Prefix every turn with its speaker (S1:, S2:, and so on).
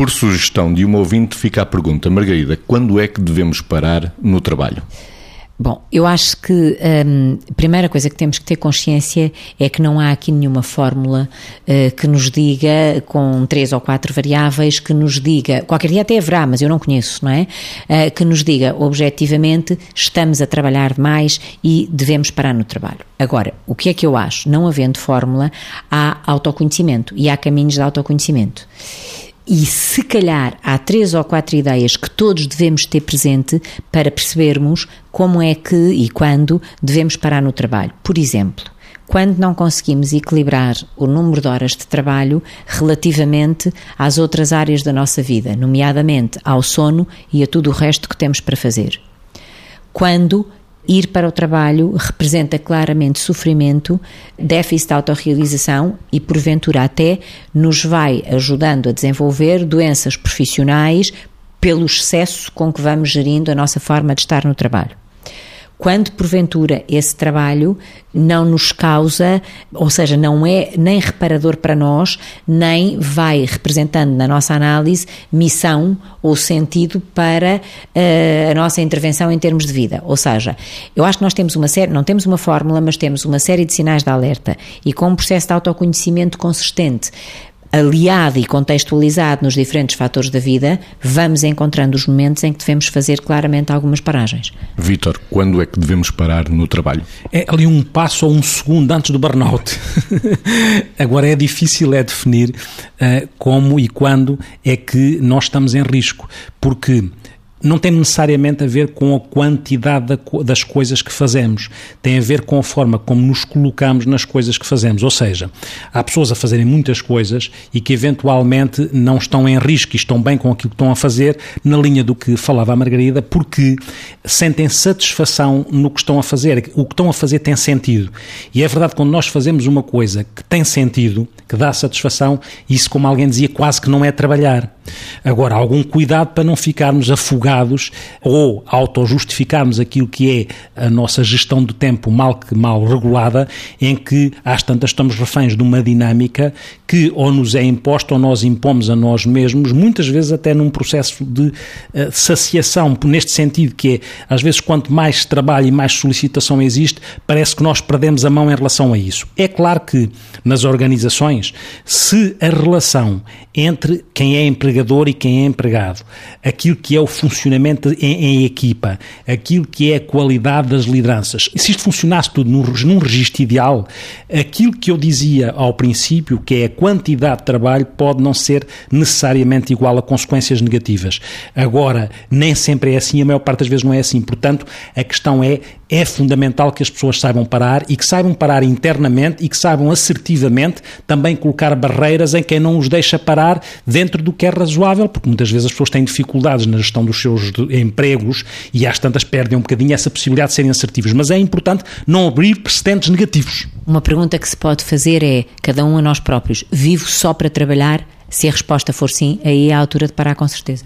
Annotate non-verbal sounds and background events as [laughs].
S1: Por sugestão de uma ouvinte, fica a pergunta, Margarida, quando é que devemos parar no trabalho?
S2: Bom, eu acho que hum, a primeira coisa que temos que ter consciência é que não há aqui nenhuma fórmula uh, que nos diga, com três ou quatro variáveis, que nos diga, qualquer dia até haverá, mas eu não conheço, não é? Uh, que nos diga objetivamente estamos a trabalhar demais e devemos parar no trabalho. Agora, o que é que eu acho? Não havendo fórmula, há autoconhecimento e há caminhos de autoconhecimento. E se calhar há três ou quatro ideias que todos devemos ter presente para percebermos como é que e quando devemos parar no trabalho. Por exemplo, quando não conseguimos equilibrar o número de horas de trabalho relativamente às outras áreas da nossa vida, nomeadamente ao sono e a tudo o resto que temos para fazer. Quando ir para o trabalho representa claramente sofrimento, déficit de autorrealização e, porventura, até nos vai ajudando a desenvolver doenças profissionais pelo excesso com que vamos gerindo a nossa forma de estar no trabalho quando porventura esse trabalho não nos causa, ou seja, não é nem reparador para nós, nem vai representando na nossa análise missão ou sentido para uh, a nossa intervenção em termos de vida. Ou seja, eu acho que nós temos uma série, não temos uma fórmula, mas temos uma série de sinais de alerta e com um processo de autoconhecimento consistente, aliado e contextualizado nos diferentes fatores da vida, vamos encontrando os momentos em que devemos fazer claramente algumas paragens.
S1: Vítor, quando é que devemos parar no trabalho?
S3: É ali um passo ou um segundo antes do burnout. [laughs] Agora é difícil é definir uh, como e quando é que nós estamos em risco, porque não tem necessariamente a ver com a quantidade das coisas que fazemos, tem a ver com a forma como nos colocamos nas coisas que fazemos. Ou seja, há pessoas a fazerem muitas coisas e que eventualmente não estão em risco e estão bem com aquilo que estão a fazer, na linha do que falava a Margarida, porque sentem satisfação no que estão a fazer. O que estão a fazer tem sentido. E é verdade, quando nós fazemos uma coisa que tem sentido, que dá satisfação, isso, como alguém dizia, quase que não é trabalhar. Agora, algum cuidado para não ficarmos afogados ou auto-justificarmos aquilo que é a nossa gestão do tempo mal que mal regulada, em que às tantas estamos reféns de uma dinâmica que ou nos é imposta ou nós impomos a nós mesmos, muitas vezes até num processo de uh, saciação, neste sentido que é, às vezes, quanto mais trabalho e mais solicitação existe, parece que nós perdemos a mão em relação a isso. É claro que nas organizações, se a relação entre quem é empregador e quem é empregado, aquilo que é o funcionamento em, em equipa, aquilo que é a qualidade das lideranças, se isto funcionasse tudo num, num registro ideal, aquilo que eu dizia ao princípio, que é a quantidade de trabalho, pode não ser necessariamente igual a consequências negativas. Agora, nem sempre é assim, a maior parte das vezes não é assim. Portanto, a questão é é fundamental que as pessoas saibam parar e que saibam parar internamente e que saibam assertivamente também colocar barreiras em quem não os deixa parar dentro do que é razoável, porque muitas vezes as pessoas têm dificuldades na gestão dos seus empregos e às tantas perdem um bocadinho essa possibilidade de serem assertivos. Mas é importante não abrir precedentes negativos.
S2: Uma pergunta que se pode fazer é: cada um a nós próprios, vivo só para trabalhar? Se a resposta for sim, aí é a altura de parar com certeza.